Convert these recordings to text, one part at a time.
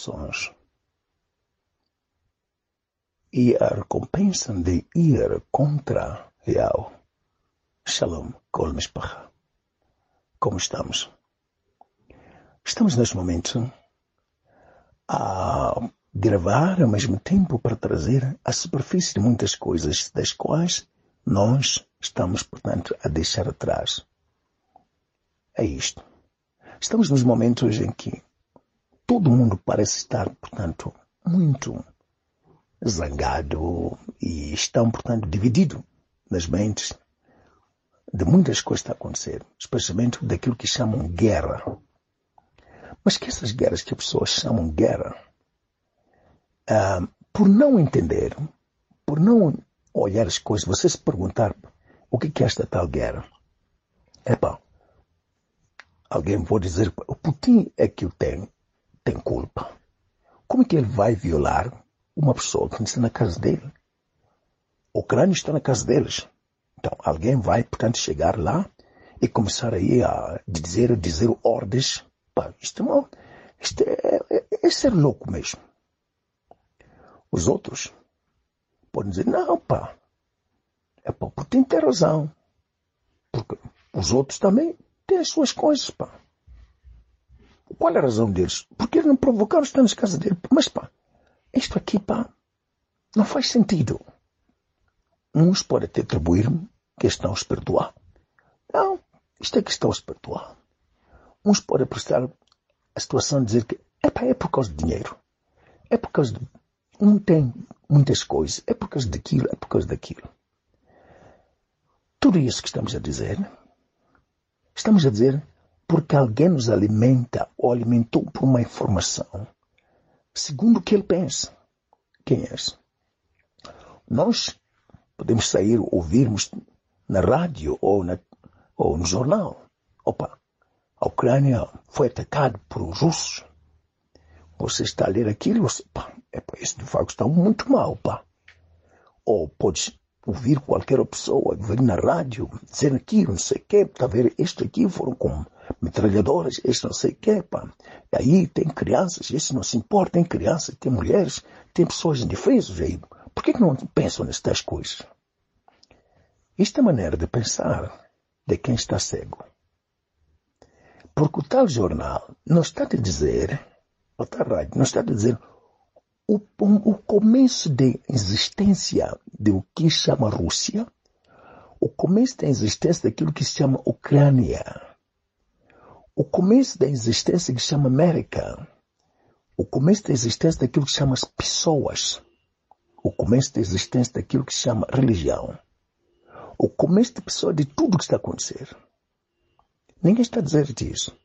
emoções. E a recompensa de ir contra real. Shalom, Kol Mishpacha. Como estamos? Estamos neste momento a gravar ao mesmo tempo para trazer a superfície de muitas coisas das quais nós estamos, portanto, a deixar atrás. É isto. Estamos nos momentos em que todo mundo parece estar, portanto, muito zangado e estão, portanto, dividido nas mentes de muitas coisas que a acontecer, especialmente daquilo que chamam guerra. Mas que essas guerras que as pessoas chamam guerra, ah, por não entender, por não olhar as coisas, você se perguntar o que é esta tal guerra? Epá, alguém pode dizer, o Putin é que o tem, tem culpa. Como é que ele vai violar uma pessoa que está na casa dele? O Ucrânia está na casa deles. Então, alguém vai, portanto, chegar lá e começar aí a dizer, dizer ordens. Pá, isto, não, isto é, é, é ser louco mesmo. Os outros podem dizer, não, pá, é pá, porque tem ter razão. Porque os outros também têm as suas coisas, pá. Qual é a razão deles? Porque eles não provocaram estar nas casas dele. Mas, pá, isto aqui, pá, não faz sentido. Uns podem até atribuir-me que estão espiritual. Não, isto é questão espiritual. Uns podem prestar a situação de dizer que epá, é por causa de dinheiro. É por causa de. Não tem muitas coisas. É por causa daquilo, é por causa daquilo. Tudo isso que estamos a dizer, estamos a dizer porque alguém nos alimenta ou alimentou por uma informação, segundo o que ele pensa. Quem é esse? Nós podemos sair, ouvirmos na rádio ou, na, ou no jornal. Opa, a Ucrânia foi atacada por russos. Você está a ler aquilo, você, pá, é, isso de facto está muito mal, pá. Ou podes ouvir qualquer pessoa vir na rádio dizer aquilo, não sei o quê, está a ver, isto aqui foram com metralhadoras, isto não sei o quê, pá. E aí tem crianças, isso não se importa, tem crianças, tem mulheres, tem pessoas indefesas aí. Por que, que não pensam nestas coisas? Isto é maneira de pensar de quem está cego. Porque o tal jornal não está a dizer, ou tal rádio, não está a dizer o, o começo de existência do que chama Rússia, o começo da existência daquilo que se chama Ucrânia, o começo da existência que se chama América, o começo da existência daquilo que se chama as pessoas, o começo da existência daquilo que se chama religião, o começo da pessoa de tudo que está a acontecer. Ninguém está a dizer disso.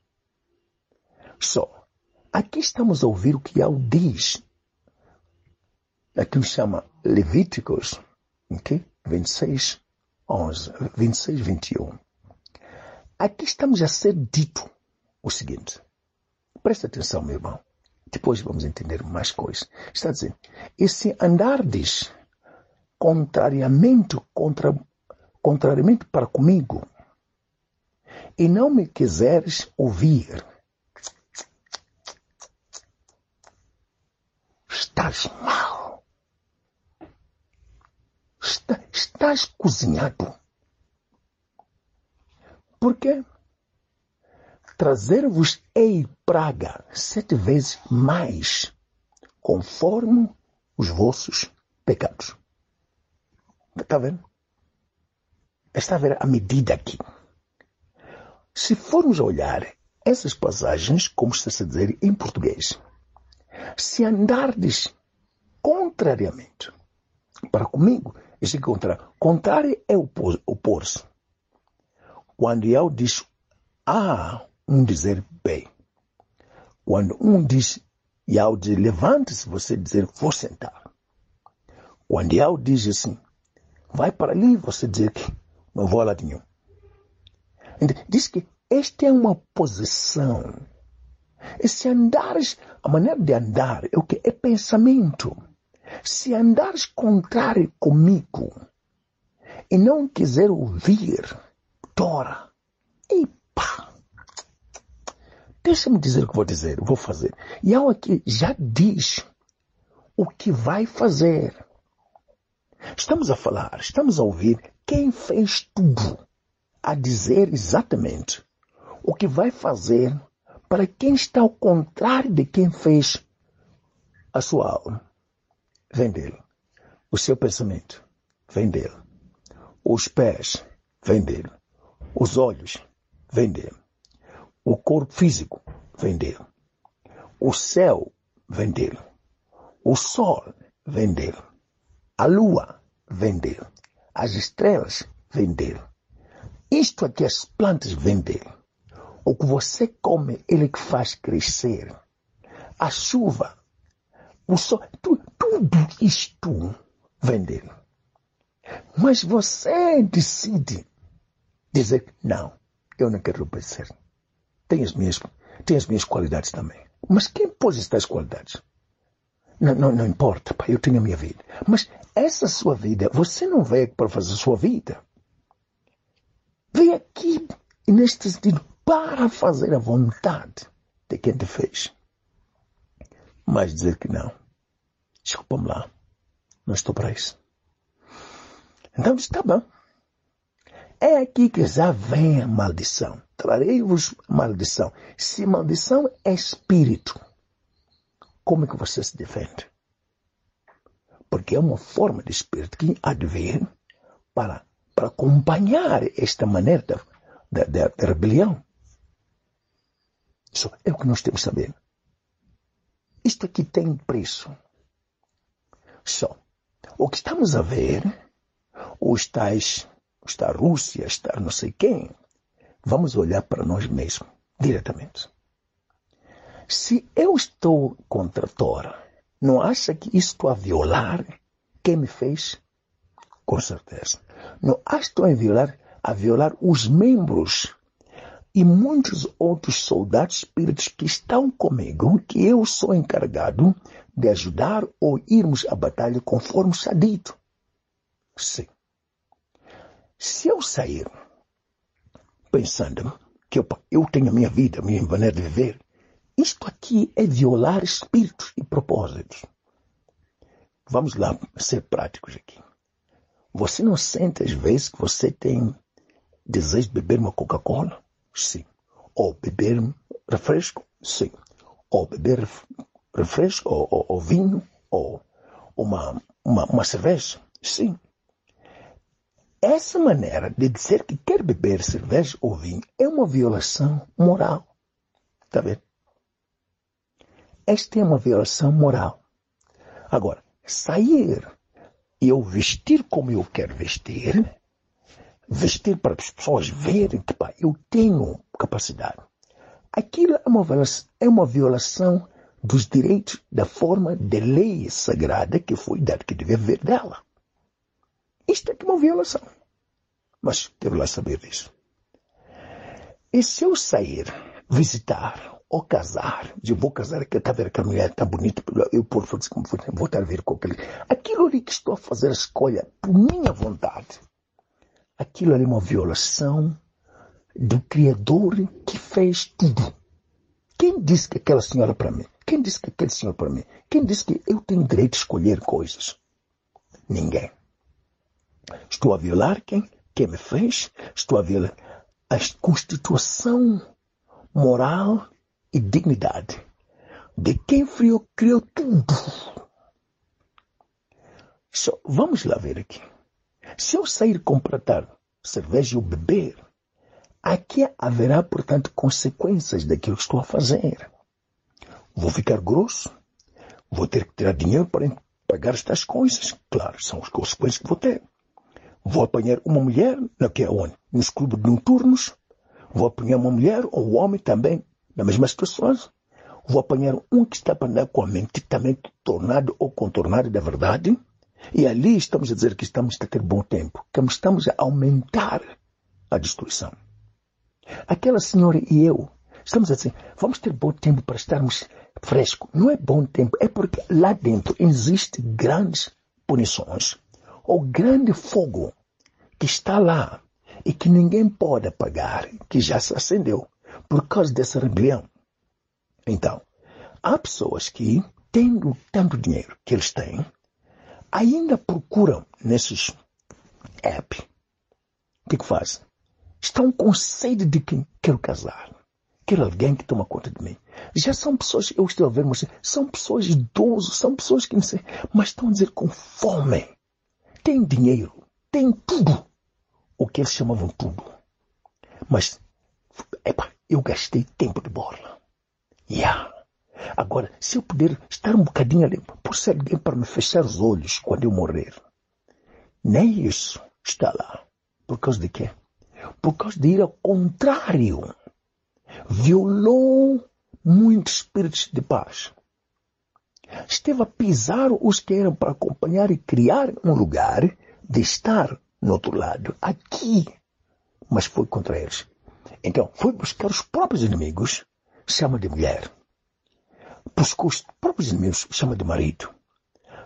Só, aqui estamos a ouvir o que Yahweh diz aquilo que chama Levíticos, okay? 26, 11, 26, 21. Aqui estamos a ser dito o seguinte. Presta atenção, meu irmão. Depois vamos entender mais coisas. Está dizendo, e se andardes contrariamente, contra, contrariamente para comigo, e não me quiseres ouvir, estás mal. Está, estás cozinhado. Por quê? Trazer-vos-ei praga sete vezes mais, conforme os vossos pecados. Está vendo? Está a ver a medida aqui. Se formos olhar essas passagens, como está a dizer em português, se andardes contrariamente para comigo, esse contrário, contrário é opor-se. Quando eu diz A, um dizer B. Quando um diz e dizer levante-se, você dizer vou sentar. Quando eu diz assim, vai para ali, você dizer que não vou a lado nenhum. Diz que esta é uma posição. Esse andares, a maneira de andar é o que? É pensamento. Se andares contrário comigo e não quiser ouvir, tora. E pá. Deixa-me dizer o que vou dizer, vou fazer. E ela aqui já diz o que vai fazer. Estamos a falar, estamos a ouvir quem fez tudo, a dizer exatamente o que vai fazer para quem está ao contrário de quem fez a sua alma. Vem dele. O seu pensamento vem dele. Os pés vem dele. Os olhos vem dele. O corpo físico vem dele. O céu vem dele. O sol vem dele. A lua vem dele. As estrelas vêm dele. Isto aqui, as plantas vêm dele. O que você come, ele que faz crescer. A chuva, o sol, tu, tudo isto vem dele. Mas você decide dizer, não, eu não quero obedecer. Tem as minhas, tem as minhas qualidades também. Mas quem pôs estas qualidades? Não, não, não importa, pai, eu tenho a minha vida. Mas essa sua vida, você não veio para fazer a sua vida. Veio aqui, neste sentido, para fazer a vontade de quem te fez. Mas dizer que não. Desculpa-me lá. Não estou para isso. Então está bom. É aqui que já vem a maldição. Trarei-vos maldição. Se maldição é espírito, como é que você se defende? Porque é uma forma de espírito que de vir para, para acompanhar esta maneira da, da rebelião. Isso é o que nós temos que saber. Isto aqui tem preço. Só. O que estamos a ver, os tais está a Rússia, está não sei quem. Vamos olhar para nós mesmos, diretamente. Se eu estou contra a Tora, não acha que isto a violar quem me fez? Com certeza. Não acha que a violar, a violar os membros e muitos outros soldados espíritos que estão comigo, que eu sou encarregado de ajudar ou irmos à batalha conforme está dito. Sim. Se eu sair pensando que eu, eu tenho a minha vida, a minha maneira de viver, isto aqui é violar espíritos e propósitos. Vamos lá ser práticos aqui. Você não sente às vezes que você tem desejo de beber uma Coca-Cola? Sim. Ou beber refresco? Sim. Ou beber refresco, ou, ou, ou vinho, ou uma, uma, uma cerveja? Sim. Essa maneira de dizer que quer beber cerveja ou vinho é uma violação moral. Está vendo? Esta é uma violação moral. Agora, sair e eu vestir como eu quero vestir, vestir para as pessoas verem que pá, eu tenho capacidade. Aquilo é uma, violação, é uma violação dos direitos da forma de lei sagrada que foi dada, que deve haver dela. Isto é uma violação. Mas devo lá saber disso. E se eu sair, visitar ou casar, eu vou casar aqui, está ver que a mulher está bonita, eu por vou estar a ver com aquele. Aquilo ali que estou a fazer a escolha por minha vontade, aquilo ali é uma violação do Criador que fez tudo. Quem disse que aquela senhora para mim? Quem disse que aquele senhor para mim? Quem disse que eu tenho direito de escolher coisas? Ninguém. Estou a violar quem? Quem me fez? Estou a violar a constituição moral e dignidade de quem criou, criou tudo. So, vamos lá ver aqui. Se eu sair completar cerveja ou beber, aqui haverá, portanto, consequências daquilo que estou a fazer. Vou ficar grosso, vou ter que tirar dinheiro para pagar estas coisas. Claro, são as consequências que vou ter. Vou apanhar uma mulher, não que é onde? Nos clubes noturnos. Vou apanhar uma mulher ou um homem também, na mesma situação. Vou apanhar um que está para andar com a mente também tornado ou contornado da verdade. E ali estamos a dizer que estamos a ter bom tempo, que estamos a aumentar a destruição. Aquela senhora e eu estamos a dizer, vamos ter bom tempo para estarmos frescos. Não é bom tempo, é porque lá dentro existe grandes punições ou grande fogo que está lá e que ninguém pode apagar, que já se acendeu por causa dessa rebelião. Então, há pessoas que, tendo tanto dinheiro que eles têm, ainda procuram nesses apps. O que, que fazem? Estão com sede de quem quero casar. Quero alguém que toma conta de mim. Já são pessoas, eu estou a ver, mas são pessoas idosas, são pessoas que não sei, mas estão a dizer com fome tem dinheiro, tem tudo. O que eles chamavam tudo. Mas, epa, eu gastei tempo de borla. Yeah. Agora, se eu puder estar um bocadinho ali, por ser alguém para me fechar os olhos quando eu morrer, nem isso está lá. Por causa de quê? Por causa de ir ao contrário. Violou muitos espíritos de paz esteve a pisar os que eram para acompanhar e criar um lugar de estar no outro lado, aqui. Mas foi contra eles. Então, foi buscar os próprios inimigos, chama de mulher. Buscou os próprios inimigos, chama de marido.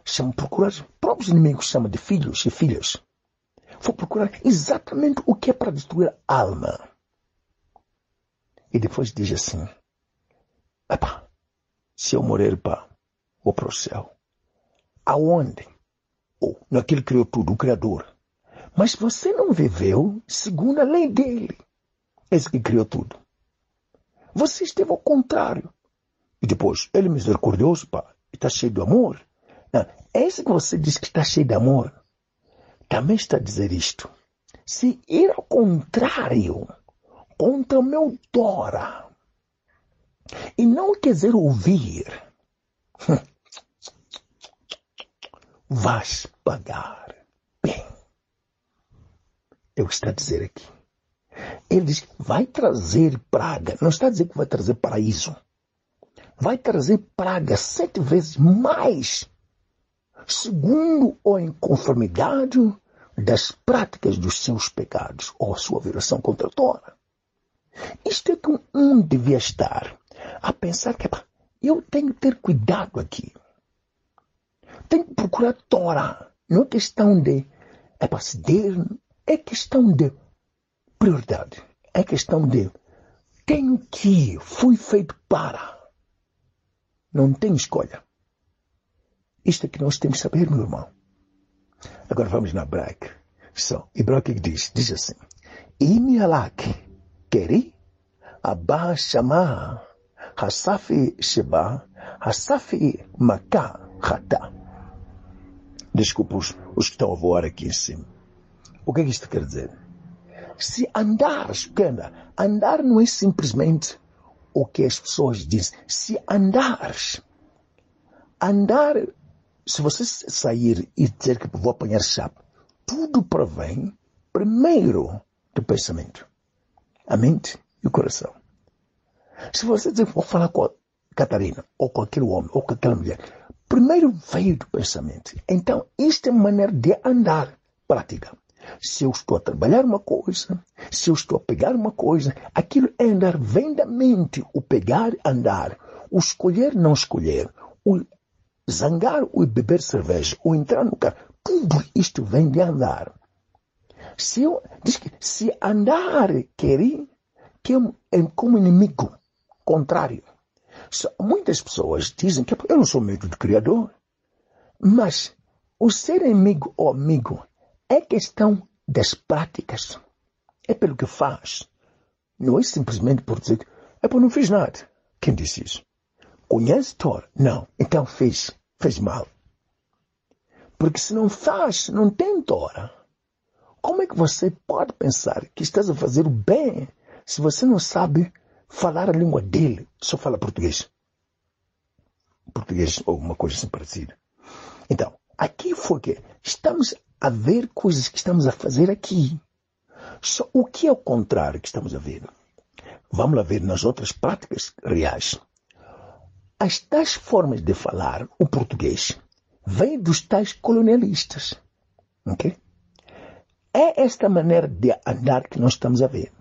Chama procurar os próprios inimigos, chama de filhos e filhas. Foi procurar exatamente o que é para destruir a alma. E depois diz assim, Epá, se eu morrer, pá, ou para o céu. Aonde? Ou naquele que criou tudo, o Criador. Mas você não viveu segundo a lei dele. Esse que criou tudo. Você esteve ao contrário. E depois, ele é misericordioso, pá, está cheio de amor. Não, esse que você diz que está cheio de amor, também está a dizer isto. Se ir ao contrário, contra o meu Dora, e não quiser ouvir, vais pagar bem. É o que está a dizer aqui. Ele diz vai trazer praga. Não está a dizer que vai trazer paraíso. Vai trazer praga sete vezes mais, segundo ou em conformidade das práticas dos seus pecados ou a sua viração contra a Torá. Isto é que um devia estar a pensar que eu tenho que ter cuidado aqui. Tenho que procurar Torá. Não é questão de é para ceder, é questão de prioridade. É questão de tenho que, fui feito para. Não tem escolha. Isto é que nós temos que saber, meu irmão. Agora vamos na Braque. So, e Braque diz, diz assim, Imialak, queri, abá chamar Hasafi Sheba, Hasafi Maká Hatá. Desculpa os, os que estão a voar aqui em cima. O que é que isto quer dizer? Se andares, pequena, andar não é simplesmente o que as pessoas dizem. Se andares, andar, se você sair e dizer que vou apanhar sapo, tudo provém primeiro do pensamento, a mente e o coração. Se você dizer, vou falar com a Catarina, ou com aquele homem, ou com aquela mulher, primeiro veio do pensamento. Então, isto é maneira de andar prática. Se eu estou a trabalhar uma coisa, se eu estou a pegar uma coisa, aquilo é andar, vem da mente. O pegar, andar. O escolher, não escolher. O zangar, o beber cerveja. O entrar no carro. Tudo isto vem de andar. Se eu, diz que se andar querer, que é como inimigo contrário. Muitas pessoas dizem que eu não sou medo do Criador, mas o ser amigo ou amigo é questão das práticas. É pelo que faz. Não é simplesmente por dizer, é por não fiz nada. Quem disse isso? Conhece Thor? Não. Então fez. Fez mal. Porque se não faz, não tem Tora. Como é que você pode pensar que estás a fazer o bem se você não sabe falar a língua dele, só fala português. Português ou uma coisa assim parecida. Então, aqui foi que estamos a ver coisas que estamos a fazer aqui. Só o que é o contrário que estamos a ver? Vamos lá ver nas outras práticas reais. As tais formas de falar o português vêm dos tais colonialistas. Ok? É esta maneira de andar que nós estamos a ver.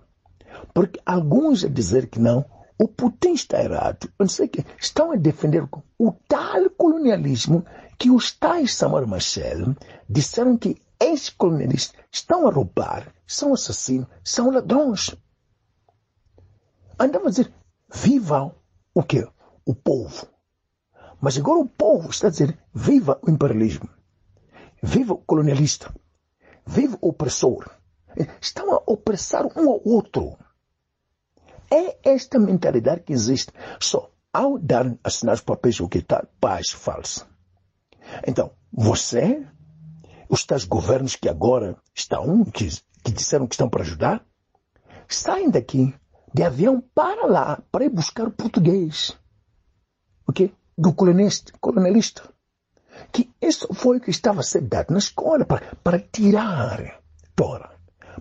Porque alguns a dizer que não, o Putin está errado. Não sei que estão a defender o tal colonialismo que os tais Samuel Machel disseram que esses colonialistas estão a roubar, são assassinos, são ladrões. Andava a dizer, viva o quê? O povo. Mas agora o povo está a dizer, viva o imperialismo. Viva o colonialista. Viva o opressor. Estão a opressar um ao outro. É esta mentalidade que existe. Só ao dar, assinar os papéis, o que está, paz falsa. Então, você, os tais governos que agora estão, que, que disseram que estão para ajudar, saem daqui de avião para lá, para ir buscar o português. Ok? Do colonista, colonialista. Que isso foi o que estava ser dado na escola para, para tirar Tora,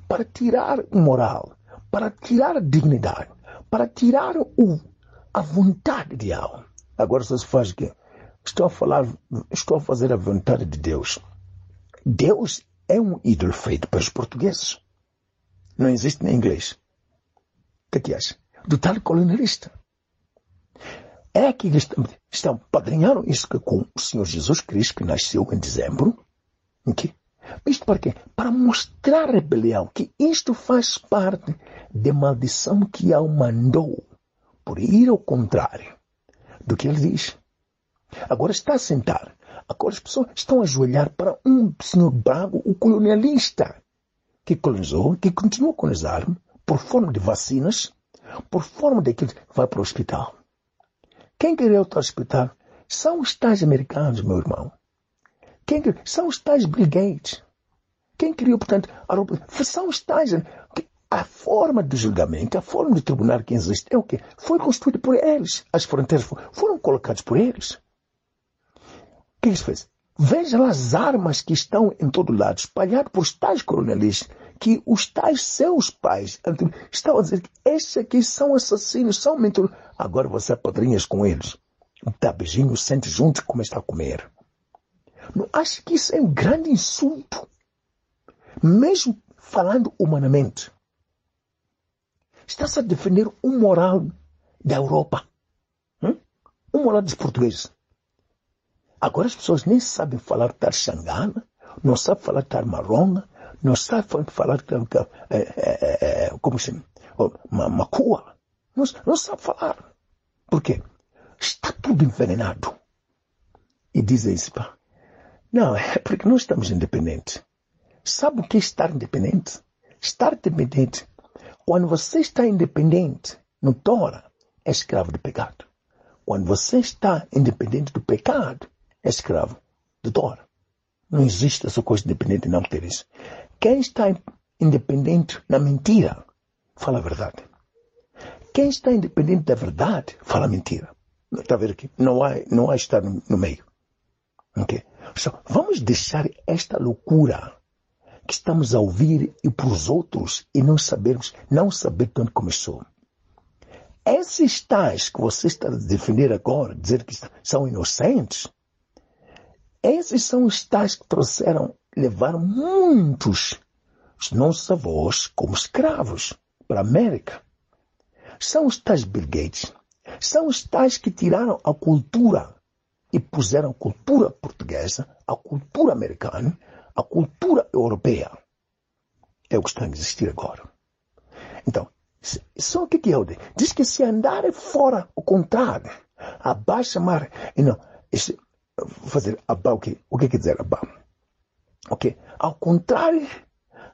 para tirar moral, para tirar dignidade, para tirar o, a vontade de alma. Agora só se faz o quê? Estou a falar, estou a fazer a vontade de Deus. Deus é um ídolo feito pelos portugueses. Não existe em inglês. O que, é que acha? Do tal colonialista. É que eles estão, padrinharam isso com o Senhor Jesus Cristo, que nasceu em dezembro. Okay? Isto para quê? Para mostrar a rebelião, que isto faz parte da maldição que ele mandou, por ir ao contrário do que ele diz. Agora está a sentar. Agora as pessoas estão a ajoelhar para um senhor bravo, o colonialista, que colonizou, que continua a colonizar, por forma de vacinas, por forma daquilo que vai para o hospital. Quem queria ir para o hospital são os tais americanos, meu irmão. Quem queria, são os tais Bill Gates. Quem criou, portanto, a são os tais. A forma de julgamento, a forma de tribunal que existe é o quê? Foi construída por eles. As fronteiras foram colocadas por eles. O que eles fez? Veja lá as armas que estão em todo lado, espalhadas por tais colonialistas, que os tais seus pais estão a dizer que estes aqui são assassinos, são mentirosos. Agora você apadrinhas com eles. Dá beijinho, sente junto e começa a comer. Não acha que isso é um grande insulto? Mesmo falando humanamente. Está-se a defender um moral da Europa. Hum? Um moral dos portugueses. Agora as pessoas nem sabem falar Tarxangana, não sabem falar Tarmaronga, não sabem falar é, é, é, como se Macua. Não, não sabem falar. Por quê? Está tudo envenenado. E dizem isso, pá. Não, é porque nós estamos independentes. Sabe o que é estar independente? Estar independente. Quando você está independente no Tora, é escravo do pecado. Quando você está independente do pecado, é escravo do Tora. Não existe essa coisa de independente não ter isso. Quem está independente na mentira, fala a verdade. Quem está independente da verdade, fala mentira. Está a ver aqui? Não há, não há estar no, no meio. Okay? Vamos deixar esta loucura que estamos a ouvir e para os outros e não sabermos, não saber de onde começou. Esses tais que você está a defender agora, dizer que são inocentes, esses são os tais que trouxeram, levaram muitos os nossos avós como escravos para a América. São os tais Bill Gates. São os tais que tiraram a cultura e puseram a cultura portuguesa, a cultura americana, a cultura europeia. É o que está a existir agora. Então, só o que é o Diz que se andar fora o contrário, abaixo mar, e não, esse, fazer abá o que? O que quer dizer abá? Ok? Ao contrário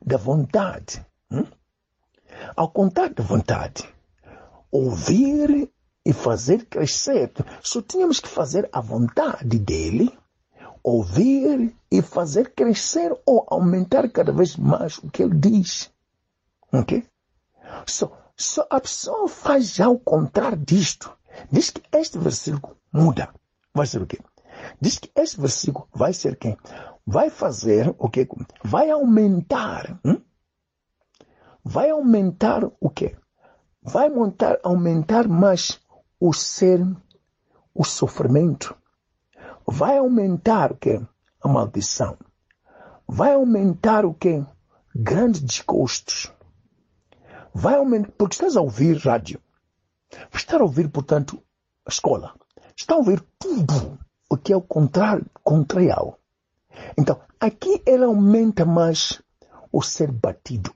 da vontade. Hum? Ao contrário da vontade. Ouvir e fazer crescer. Só tínhamos que fazer a vontade dele, ouvir e fazer crescer ou aumentar cada vez mais o que ele diz. Ok? So, só a pessoa faz já o contrário disto. Diz que este versículo muda. Vai ser o quê? Diz que este versículo vai ser quem? Vai fazer o quê? Vai aumentar. Hum? Vai aumentar o quê? Vai montar, aumentar mais o ser, o sofrimento. Vai aumentar o quê? A maldição. Vai aumentar o quê? Grandes desgostos. Vai aumentar, porque estás a ouvir rádio. Está a ouvir, portanto, a escola. Está a ouvir tudo o que é o contrário, contrário. Então, aqui ele aumenta mais o ser batido.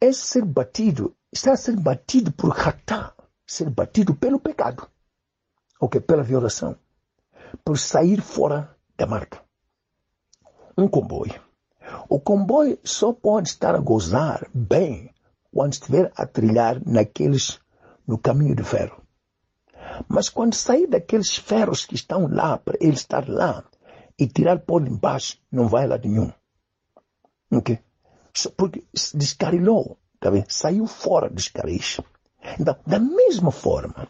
Esse ser batido está a ser batido por ratá, ser batido pelo pecado, ou que pela violação, por sair fora da marca. Um comboio. O comboio só pode estar a gozar bem quando estiver a trilhar naqueles no caminho de ferro. Mas quando sair daqueles ferros que estão lá, para ele estar lá e tirar de embaixo, não vai lá nenhum. Ok? Porque descarilou, tá vendo? Saiu fora dos caris. Então, da mesma forma,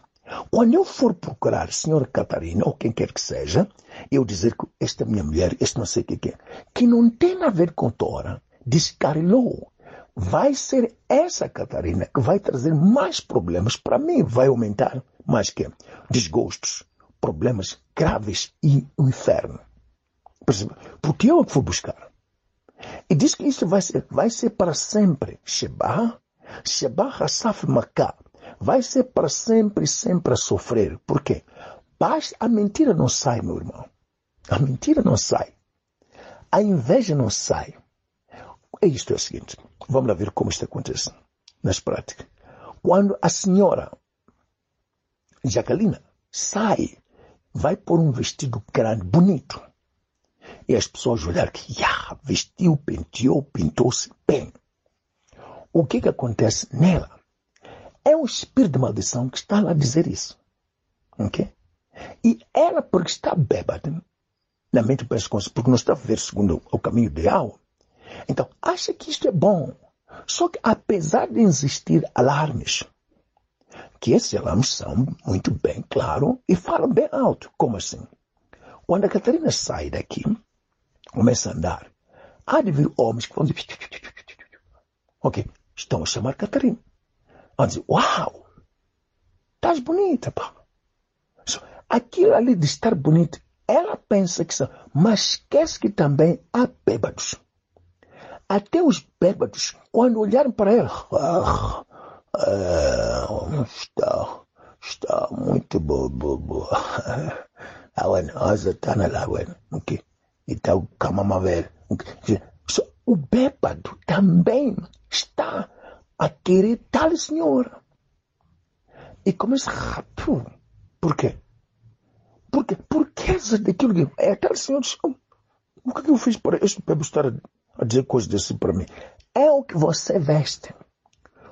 quando eu for procurar a senhora Catarina, ou quem quer que seja, eu dizer que esta minha mulher, este não sei o que é, que não tem a ver com Tora, descarilou, vai ser essa Catarina que vai trazer mais problemas para mim, vai aumentar mais que desgostos, problemas graves e o inferno. Porque eu é que fui buscar. E diz que isso vai ser, vai ser para sempre. Sheba, Sheba Hassaf Maká. Vai ser para sempre, sempre a sofrer. Por quê? A mentira não sai, meu irmão. A mentira não sai. A inveja não sai. É isto é o seguinte. Vamos lá ver como isto acontece nas práticas. Quando a senhora Jacalina sai, vai pôr um vestido grande, bonito. E as pessoas olhar que, já, vestiu, penteou, pintou-se bem. O que que acontece nela? É um espírito de maldição que está lá a dizer isso. Ok? E ela, porque está bêbada, na mente pensa porque não está a viver segundo o caminho ideal, então, acha que isto é bom. Só que, apesar de existir alarmes, que esses alarmes são muito bem claro e falam bem alto. Como assim? Quando a Catarina sai daqui, começa a andar, há de vir homens que vão dizer, ok, estão a chamar Catarina. Vão dizer, uau, estás bonita, pá. Aquilo ali de estar bonito, ela pensa que são, mas esquece que também há bêbados. Até os bêbados, quando olharam para ela, ah, está, está muito boa, boa, boa. Ah, asa está na lá, bueno, ok. Então, calma. O bêbado também está a querer tal senhora. E começa rápido. Por quê? Porque, por causa daquilo que é tal senhora. O que eu fiz para este bêbado estar a dizer coisas desse para mim. É o que você veste.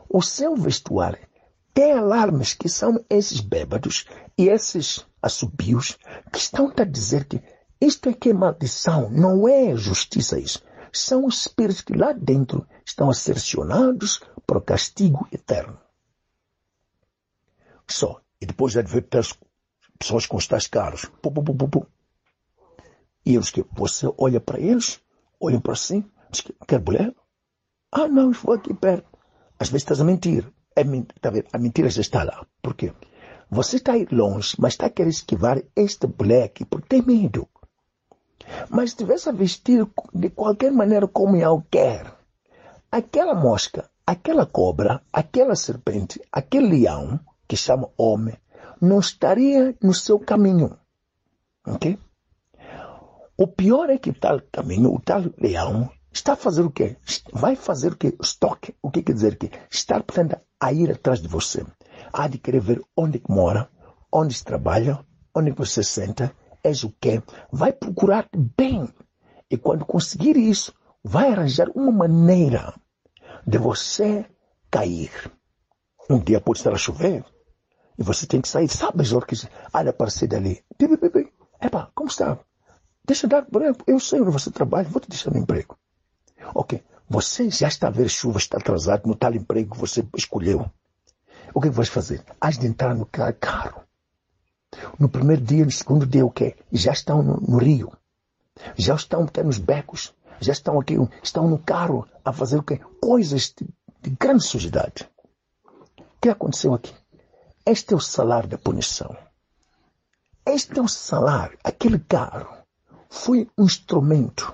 O seu vestuário tem alarmes que são esses bêbados e esses assobios que estão a dizer que isto é que é maldição, não é justiça isso. São os espíritos que lá dentro estão acercionados para o castigo eterno. Só. E depois já ver pessoas com os tais carros. E eles que você olha para eles olham para si, diz que quer mulher? Ah, não, estou aqui perto. Às vezes estás a mentir. É, tá vendo? A mentira já está lá. Por quê? Você está aí longe, mas está a querer esquivar este aqui porque tem medo. Mas se estivesse a vestir de qualquer maneira como ele quer, aquela mosca, aquela cobra, aquela serpente, aquele leão, que chama homem, não estaria no seu caminho. Ok? O pior é que tal caminho, o tal leão, está a fazer o quê? Vai fazer o quê? Estoque. O que quer dizer que está, portanto, a ir atrás de você. Há de querer ver onde mora, onde trabalha, onde você senta, és o quê? Vai procurar bem. E quando conseguir isso, vai arranjar uma maneira de você cair. Um dia pode estar a chover e você tem que sair. Sabe as que olha aparecer dali. Epa, como está? Deixa dar, eu sei onde você trabalha, vou te deixar no emprego. Ok, Você já está a ver chuva, está atrasado no tal emprego que você escolheu. O que, é que vais fazer? Has de entrar no carro. No primeiro dia, no segundo dia, o quê? Já estão no, no rio. Já estão até nos becos. Já estão aqui, estão no carro a fazer o quê? Coisas de, de grande sujidade. O que aconteceu aqui? Este é o salário da punição. Este é o salário. Aquele carro foi um instrumento.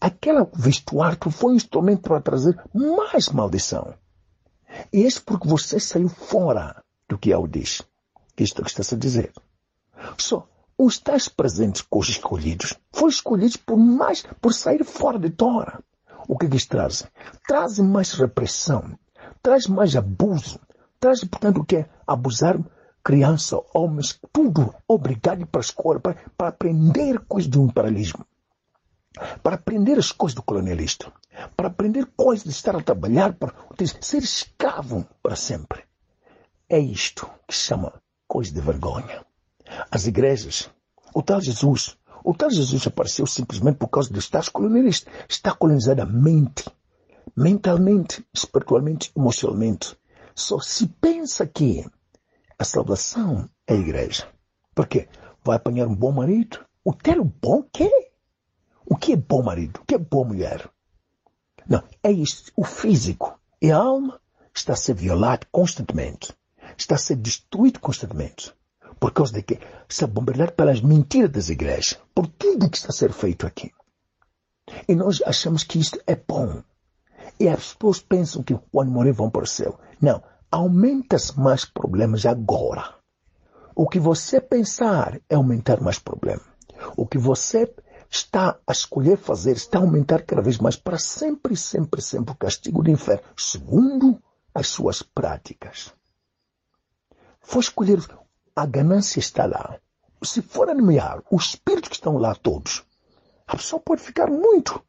Aquele vestuário foi um instrumento para trazer mais maldição. E isso porque você saiu fora do que eu diz. Isto que está-se a dizer. Só os tais presentes com os escolhidos foram escolhidos por mais, por sair fora de Tora. O que, é que eles trazem? Trazem mais repressão, traz mais abuso, traz, portanto, o que é abusar criança, homens, tudo obrigado para a escola, para, para aprender coisas do imperialismo, para aprender as coisas do colonialista, para aprender coisas de estar a trabalhar, para ser escravo para sempre. É isto que chama coisa de vergonha. As igrejas, o tal Jesus, o tal Jesus apareceu simplesmente por causa dos tais colonialistas. Está colonizada a mente, mentalmente, espiritualmente, emocionalmente. Só se pensa que a salvação é a igreja. Por quê? Vai apanhar um bom marido? O ter um bom quê? O que é bom marido? O que é boa mulher? Não, é isto. O físico e a alma está a ser violado constantemente. Está a ser destruído constantemente. Por causa de que está bombardeado pelas mentiras das igrejas. Por tudo que está a ser feito aqui. E nós achamos que isto é bom. E as pessoas pensam que quando morrer vão para o céu. Não aumenta-se mais problemas agora. O que você pensar é aumentar mais problemas. O que você está a escolher fazer está a aumentar cada vez mais para sempre, sempre, sempre o castigo do inferno, segundo as suas práticas. For escolher, a ganância está lá. Se for nomear os espíritos que estão lá todos, a pessoa pode ficar muito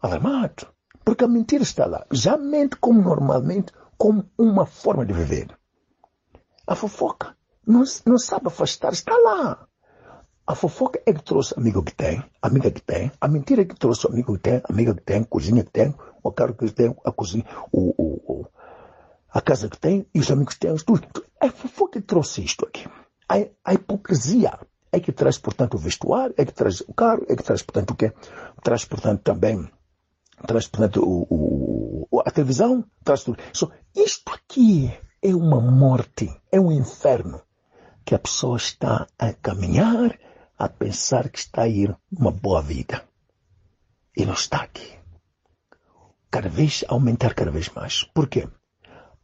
alarmado, porque a mentira está lá. Já mente como normalmente como uma forma de viver. A fofoca não, não sabe afastar, está lá. A fofoca é que trouxe amigo que tem, amiga que tem, a mentira é que trouxe amigo que tem, amiga que tem, cozinha que tem, o carro que tem, a cozinha, o, o, o a casa que tem e os amigos que têm, tudo. É a fofoca que trouxe isto aqui. A, a hipocrisia é que traz, portanto, o vestuário, é que traz o carro, é que traz, portanto, o quê? Traz, portanto, também traz, portanto, o, o, a televisão, traz tudo. So, isto aqui é uma morte, é um inferno que a pessoa está a caminhar, a pensar que está a ir uma boa vida. E não está aqui. Cada vez, aumentar cada vez mais. Por quê?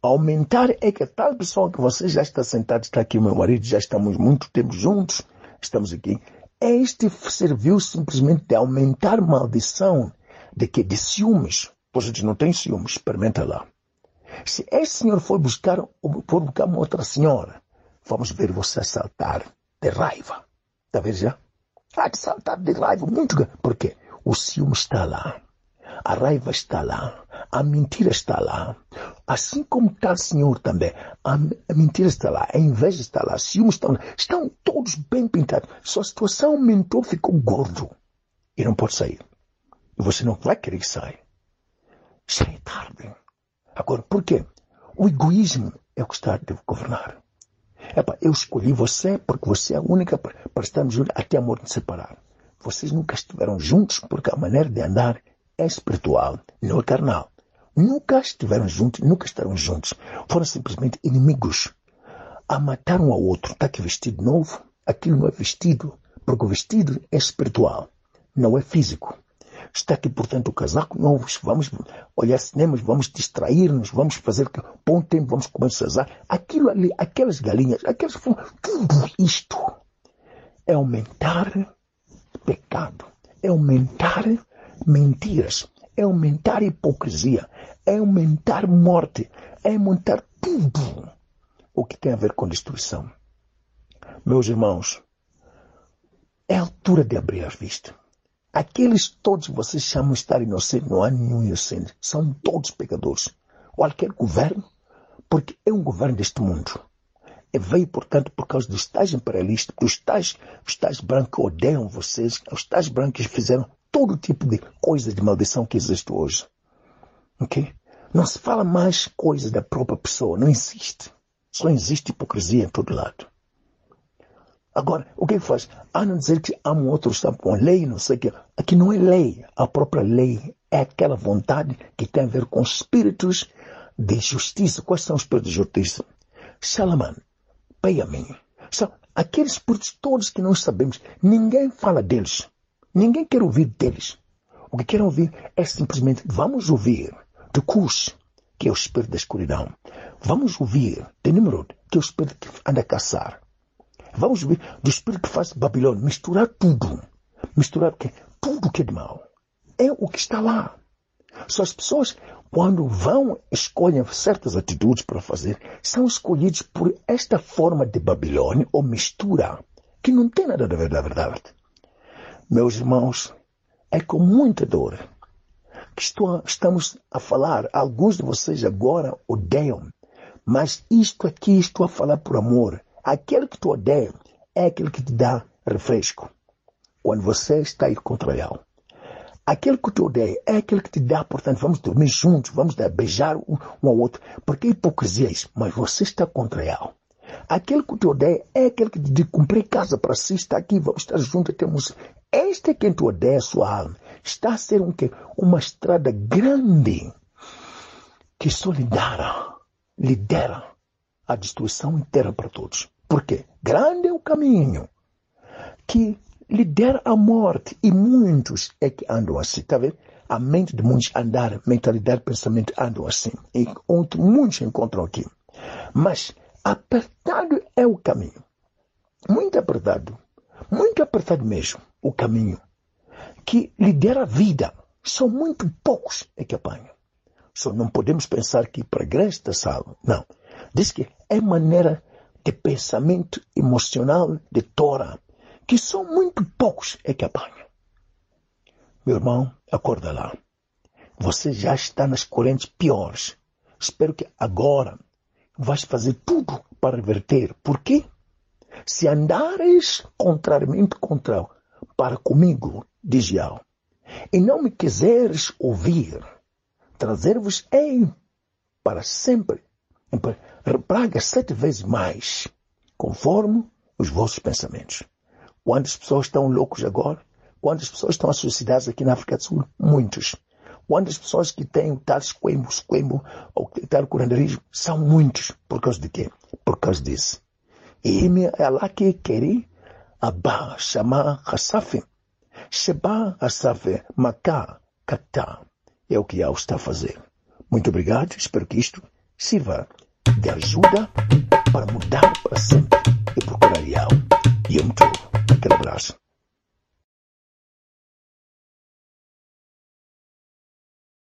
Aumentar é que a tal pessoa que você já está sentado, está aqui, meu marido, já estamos muito tempo juntos, estamos aqui. Este serviu simplesmente de aumentar maldição de que? De ciúmes. Pois a gente não tem ciúmes, experimenta lá. Se esse senhor for buscar, for buscar uma outra senhora, vamos ver você saltar de raiva. Está vendo já? Há de saltar de raiva muito. Por quê? O ciúme está lá. A raiva está lá. A mentira está lá. Assim como está o Senhor também. A, mentira está lá. A inveja está lá. Ciúmes estão lá. Estão todos bem pintados. Sua situação aumentou, ficou gordo. E não pode sair. E você não vai querer que saia. Já é tarde. Agora, por quê? O egoísmo é o que está a governar. Epa, eu escolhi você porque você é a única para, para estarmos juntos até a morte nos separar. Vocês nunca estiveram juntos porque a maneira de andar é espiritual, não é carnal. Nunca estiveram juntos, nunca estarão juntos. Foram simplesmente inimigos. A matar um ao outro. Está aqui vestido novo. Aquilo não é vestido, porque o vestido é espiritual, não é físico. Está aqui, portanto, o casaco novo. Vamos olhar cinemas, vamos distrair-nos, vamos fazer bom tempo, vamos comer. Aquilo ali, aquelas galinhas, aquelas tudo isto é aumentar pecado, é aumentar mentiras, é aumentar hipocrisia, é aumentar morte, é aumentar tudo o que tem a ver com destruição. Meus irmãos, é a altura de abrir as vistas. Aqueles todos que vocês chamam de estar inocentes, não há nenhum inocente. São todos pecadores. Qualquer governo, porque é um governo deste mundo. E veio, portanto, por causa dos tais imperialistas, dos tais, os tais brancos que odeiam vocês, os tais brancos que fizeram todo tipo de coisa de maldição que existe hoje. Ok? Não se fala mais coisas da própria pessoa, não existe. Só existe hipocrisia em todo lado. Agora, o que faz? A não dizer que há um outro está com lei, não sei o que. Aqui não é lei. A própria lei é aquela vontade que tem a ver com espíritos de justiça. Quais são os espíritos de justiça? Salaman, mim. São aqueles espíritos todos que nós sabemos. Ninguém fala deles. Ninguém quer ouvir deles. O que querem ouvir é simplesmente vamos ouvir de Cush, que é o espírito da escuridão. Vamos ouvir de Nimrod, que é o espírito que anda a caçar. Vamos ouvir do espírito que faz Babilônia. Misturar tudo. Misturar que tudo que é de mal. É o que está lá. Só as pessoas, quando vão, escolhem certas atitudes para fazer, são escolhidos por esta forma de Babilônia ou mistura, que não tem nada a ver da verdade. Meus irmãos, é com muita dor que estou, estamos a falar. Alguns de vocês agora odeiam, mas isto aqui estou a falar por amor. Aquele que tu odeia é aquele que te dá refresco quando você está aí contra ele. Aquele que te odeia é aquele que te dá, portanto, vamos dormir juntos, vamos beijar um, ao outro, porque é hipocrisia isso, mas você está contra ele. Aquele que te odeia é aquele que te cumprir casa para si, está aqui, vamos estar juntos, temos. Este te odeia a sua alma. Está a ser um, uma estrada grande que solidara, lidera a destruição inteira para todos. Por quê? Grande é o caminho que lidera a morte e muitos é que andam assim, tá vendo? A mente de muitos andar, mentalidade, pensamento andam assim. E muitos encontram aqui. Mas apertado é o caminho. Muito apertado. Muito apertado mesmo o caminho. Que lidera a vida. São muito poucos é que apanham. Só não podemos pensar que igreja está salvo. Não. Diz que é maneira de pensamento emocional de Torah, que são muito poucos é que apanham. Meu irmão, acorda lá. Você já está nas correntes piores. Espero que agora vais fazer tudo para reverter. Por quê? Se andares contrariamente contra para comigo, diz Yahweh, e não me quiseres ouvir, trazer-vos-ei para sempre, praga sete vezes mais, conforme os vossos pensamentos. Quantas pessoas estão loucos agora? Quantas pessoas estão suicidadas aqui na África do Sul? Muitos. Quantas pessoas que têm tal esquemo, esquemo, ou tal curanderismo? São muitos. Por causa de quê? Por causa disso. Ela que querer Abba Shama Hassafim. Sheba Hassafim Maká Katá. É o que Yahweh está a fazer. Muito obrigado. Espero que isto sirva de ajuda para mudar para sempre e procurar Yahweh. E eu muito. Aquele abraço.